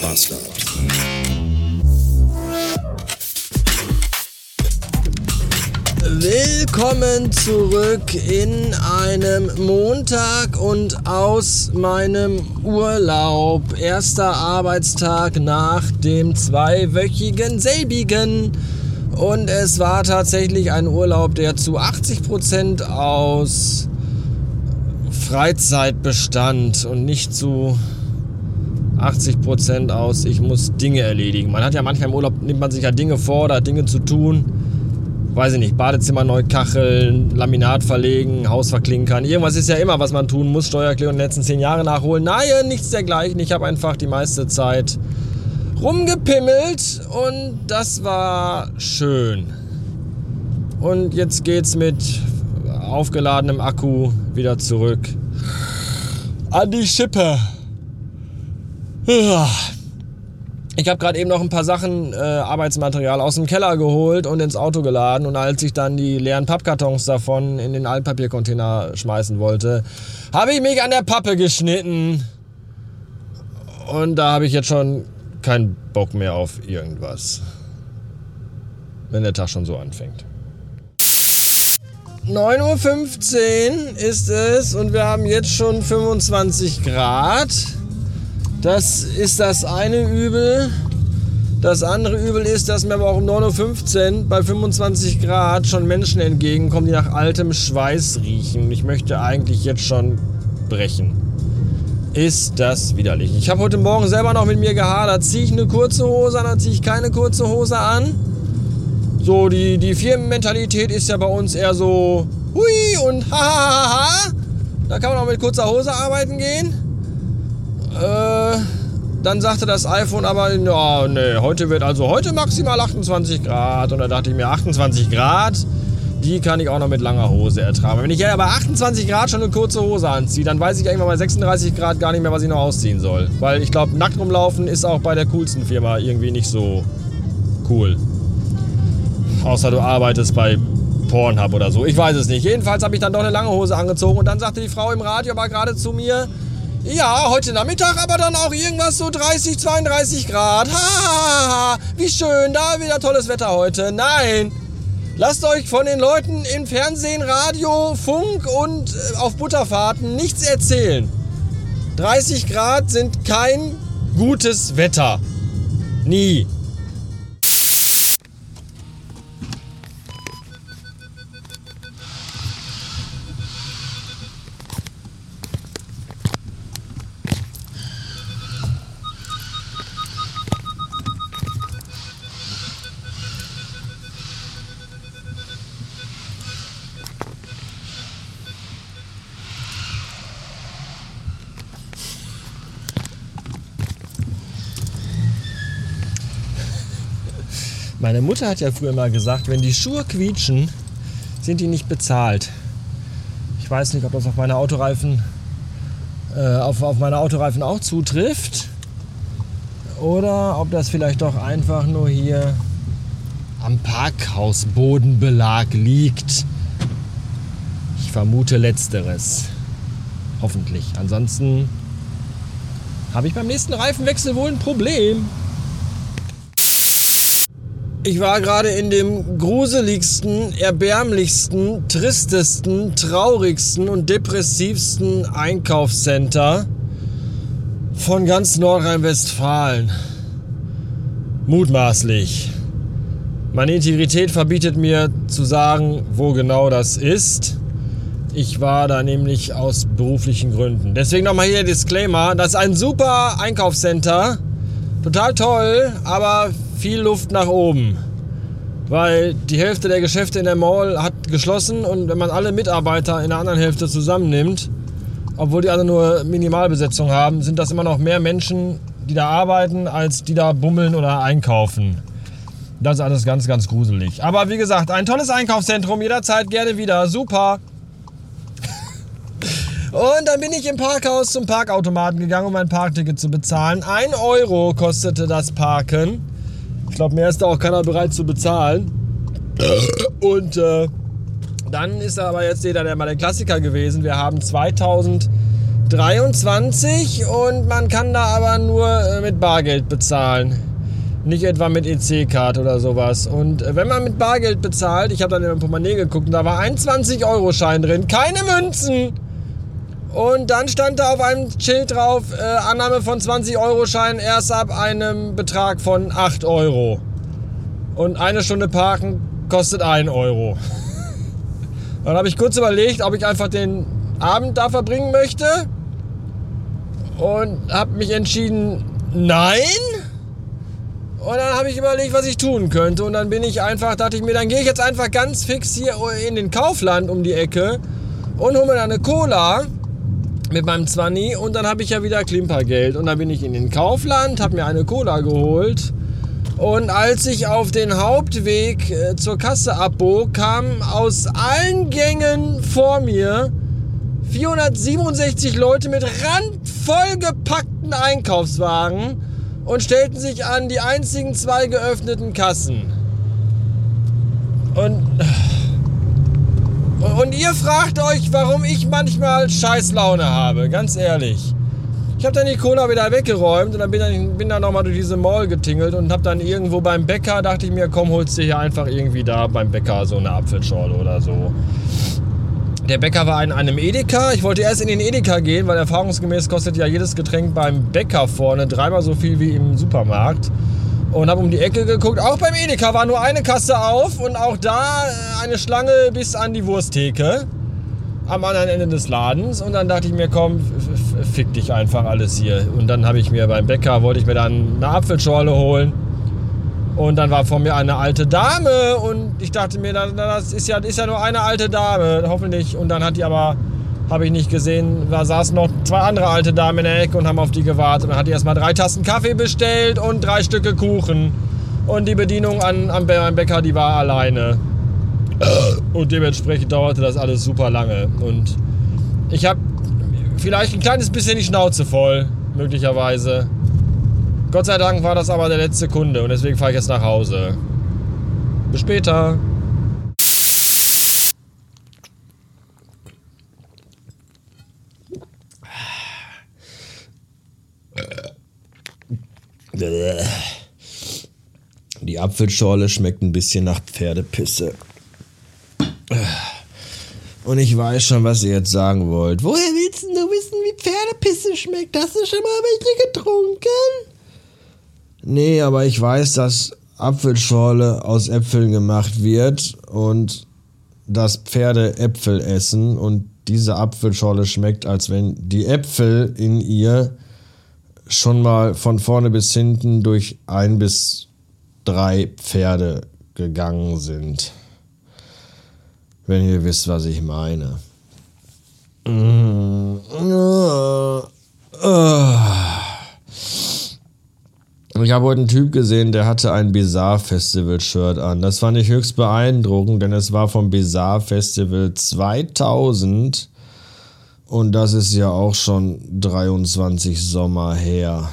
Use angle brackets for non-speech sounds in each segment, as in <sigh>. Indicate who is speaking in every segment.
Speaker 1: Bastard.
Speaker 2: Willkommen zurück in einem Montag und aus meinem Urlaub. Erster Arbeitstag nach dem zweiwöchigen selbigen. Und es war tatsächlich ein Urlaub, der zu 80% aus Freizeit bestand und nicht zu 80% aus, ich muss Dinge erledigen. Man hat ja manchmal im Urlaub, nimmt man sich ja Dinge vor, da hat Dinge zu tun weiß ich nicht, Badezimmer neu kacheln, Laminat verlegen, Haus verklinkern. Irgendwas ist ja immer, was man tun muss. Steuererklärung der letzten zehn Jahre nachholen. Nein, nichts dergleichen. Ich habe einfach die meiste Zeit rumgepimmelt und das war schön. Und jetzt geht's mit aufgeladenem Akku wieder zurück an die Schippe. Ich habe gerade eben noch ein paar Sachen, äh, Arbeitsmaterial aus dem Keller geholt und ins Auto geladen. Und als ich dann die leeren Pappkartons davon in den Altpapiercontainer schmeißen wollte, habe ich mich an der Pappe geschnitten. Und da habe ich jetzt schon keinen Bock mehr auf irgendwas. Wenn der Tag schon so anfängt. 9.15 Uhr ist es und wir haben jetzt schon 25 Grad. Das ist das eine Übel. Das andere Übel ist, dass mir aber auch um 9.15 Uhr bei 25 Grad schon Menschen entgegenkommen, die nach altem Schweiß riechen. Ich möchte eigentlich jetzt schon brechen. Ist das widerlich. Ich habe heute Morgen selber noch mit mir gehadert. Ziehe ich eine kurze Hose an oder ziehe ich keine kurze Hose an? So, die, die Firmenmentalität ist ja bei uns eher so hui und ha ha ha ha. Da kann man auch mit kurzer Hose arbeiten gehen. Äh, dann sagte das iPhone aber, ja, nee, heute wird also heute maximal 28 Grad. Und da dachte ich mir, 28 Grad, die kann ich auch noch mit langer Hose ertragen. Wenn ich ja bei 28 Grad schon eine kurze Hose anziehe, dann weiß ich irgendwann bei 36 Grad gar nicht mehr, was ich noch ausziehen soll. Weil ich glaube, nackt rumlaufen ist auch bei der coolsten Firma irgendwie nicht so cool. Außer du arbeitest bei Pornhub oder so. Ich weiß es nicht. Jedenfalls habe ich dann doch eine lange Hose angezogen und dann sagte die Frau im Radio aber gerade zu mir, ja, heute Nachmittag aber dann auch irgendwas so 30, 32 Grad. Ha, ha, ha, wie schön, da wieder tolles Wetter heute. Nein, lasst euch von den Leuten im Fernsehen, Radio, Funk und äh, auf Butterfahrten nichts erzählen. 30 Grad sind kein gutes Wetter. Nie. Meine Mutter hat ja früher mal gesagt, wenn die Schuhe quietschen, sind die nicht bezahlt. Ich weiß nicht, ob das auf meine Autoreifen, äh, auf, auf meine Autoreifen auch zutrifft. Oder ob das vielleicht doch einfach nur hier am Parkhausbodenbelag liegt. Ich vermute letzteres. Hoffentlich. Ansonsten habe ich beim nächsten Reifenwechsel wohl ein Problem. Ich war gerade in dem gruseligsten, erbärmlichsten, tristesten, traurigsten und depressivsten Einkaufscenter von ganz Nordrhein-Westfalen. Mutmaßlich. Meine Integrität verbietet mir zu sagen, wo genau das ist. Ich war da nämlich aus beruflichen Gründen. Deswegen nochmal hier der Disclaimer. Das ist ein super Einkaufscenter. Total toll, aber viel Luft nach oben. Weil die Hälfte der Geschäfte in der Mall hat geschlossen und wenn man alle Mitarbeiter in der anderen Hälfte zusammennimmt, obwohl die alle nur Minimalbesetzung haben, sind das immer noch mehr Menschen, die da arbeiten, als die da bummeln oder einkaufen. Das ist alles ganz, ganz gruselig. Aber wie gesagt, ein tolles Einkaufszentrum, jederzeit gerne wieder. Super. <laughs> Und dann bin ich im Parkhaus zum Parkautomaten gegangen, um mein Parkticket zu bezahlen. Ein Euro kostete das Parken. Ich glaube, mehr ist da auch keiner bereit zu bezahlen. Und äh, dann ist aber jetzt jeder der mal der Klassiker gewesen. Wir haben 2000 23 und man kann da aber nur äh, mit Bargeld bezahlen. Nicht etwa mit EC-Karte oder sowas. Und äh, wenn man mit Bargeld bezahlt, ich habe dann in mein Portemonnaie geguckt und da war ein 20-Euro-Schein drin, keine Münzen. Und dann stand da auf einem Schild drauf, äh, Annahme von 20-Euro-Schein erst ab einem Betrag von 8 Euro. Und eine Stunde parken kostet 1 Euro. <laughs> dann habe ich kurz überlegt, ob ich einfach den Abend da verbringen möchte. Und habe mich entschieden, nein. Und dann habe ich überlegt, was ich tun könnte. Und dann bin ich einfach, dachte ich mir, dann gehe ich jetzt einfach ganz fix hier in den Kaufland um die Ecke und hole mir dann eine Cola mit meinem Zwanni und dann habe ich ja wieder Klimpergeld. Und dann bin ich in den Kaufland, habe mir eine Cola geholt. Und als ich auf den Hauptweg äh, zur Kasse abbog, kamen aus allen Gängen vor mir 467 Leute mit randvoll gepackten Einkaufswagen und stellten sich an die einzigen zwei geöffneten Kassen. Und und ihr fragt euch, warum ich manchmal scheiß Laune habe, ganz ehrlich. Ich habe dann die Cola wieder weggeräumt und dann bin, dann, bin dann nochmal durch diese Mall getingelt und habe dann irgendwo beim Bäcker, dachte ich mir, komm, holst du hier einfach irgendwie da beim Bäcker so eine Apfelschorle oder so. Der Bäcker war in einem Edeka. Ich wollte erst in den Edeka gehen, weil erfahrungsgemäß kostet ja jedes Getränk beim Bäcker vorne dreimal so viel wie im Supermarkt und habe um die Ecke geguckt. Auch beim Edeka war nur eine Kasse auf und auch da äh, eine Schlange bis an die Wursttheke am anderen Ende des Ladens. Und dann dachte ich mir, komm, fick dich einfach alles hier. Und dann habe ich mir beim Bäcker, wollte ich mir dann eine Apfelschorle holen. Und dann war vor mir eine alte Dame und ich dachte mir, das ist ja, ist ja nur eine alte Dame, hoffentlich. Und dann hat die aber habe ich nicht gesehen. Da saßen noch zwei andere alte Damen in der Ecke und haben auf die gewartet. Und dann hat die erstmal drei Tassen Kaffee bestellt und drei Stücke Kuchen. Und die Bedienung an, am Bäcker, die war alleine. Und dementsprechend dauerte das alles super lange. Und ich habe vielleicht ein kleines bisschen die Schnauze voll, möglicherweise. Gott sei Dank war das aber der letzte Kunde und deswegen fahre ich jetzt nach Hause. Bis später. Die Apfelschorle schmeckt ein bisschen nach Pferdepisse. Und ich weiß schon, was ihr jetzt sagen wollt. Woher willst du wissen, wie Pferdepisse schmeckt? Hast du schon mal welche getrunken? Nee, aber ich weiß, dass Apfelschorle aus Äpfeln gemacht wird und dass Pferde Äpfel essen und diese Apfelschorle schmeckt, als wenn die Äpfel in ihr schon mal von vorne bis hinten durch ein bis drei Pferde gegangen sind. Wenn ihr wisst, was ich meine. Ich habe heute einen Typ gesehen, der hatte ein Bizarre Festival Shirt an. Das fand ich höchst beeindruckend, denn es war vom Bizarre Festival 2000 und das ist ja auch schon 23 Sommer her.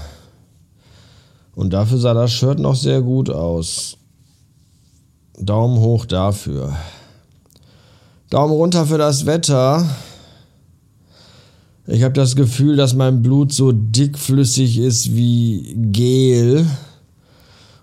Speaker 2: Und dafür sah das Shirt noch sehr gut aus. Daumen hoch dafür. Daumen runter für das Wetter. Ich habe das Gefühl, dass mein Blut so dickflüssig ist wie Gel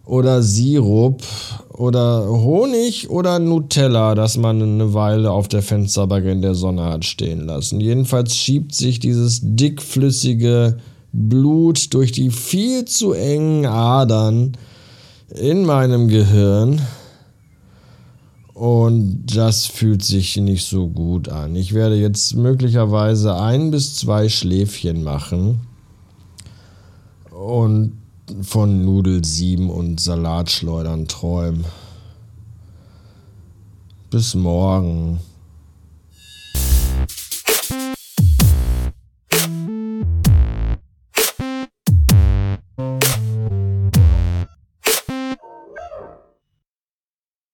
Speaker 2: oder Sirup oder Honig oder Nutella, das man eine Weile auf der Fensterbank in der Sonne hat stehen lassen. Jedenfalls schiebt sich dieses dickflüssige Blut durch die viel zu engen Adern in meinem Gehirn. Und das fühlt sich nicht so gut an. Ich werde jetzt möglicherweise ein bis zwei Schläfchen machen. Und von Nudelsieben und Salatschleudern träumen. Bis morgen.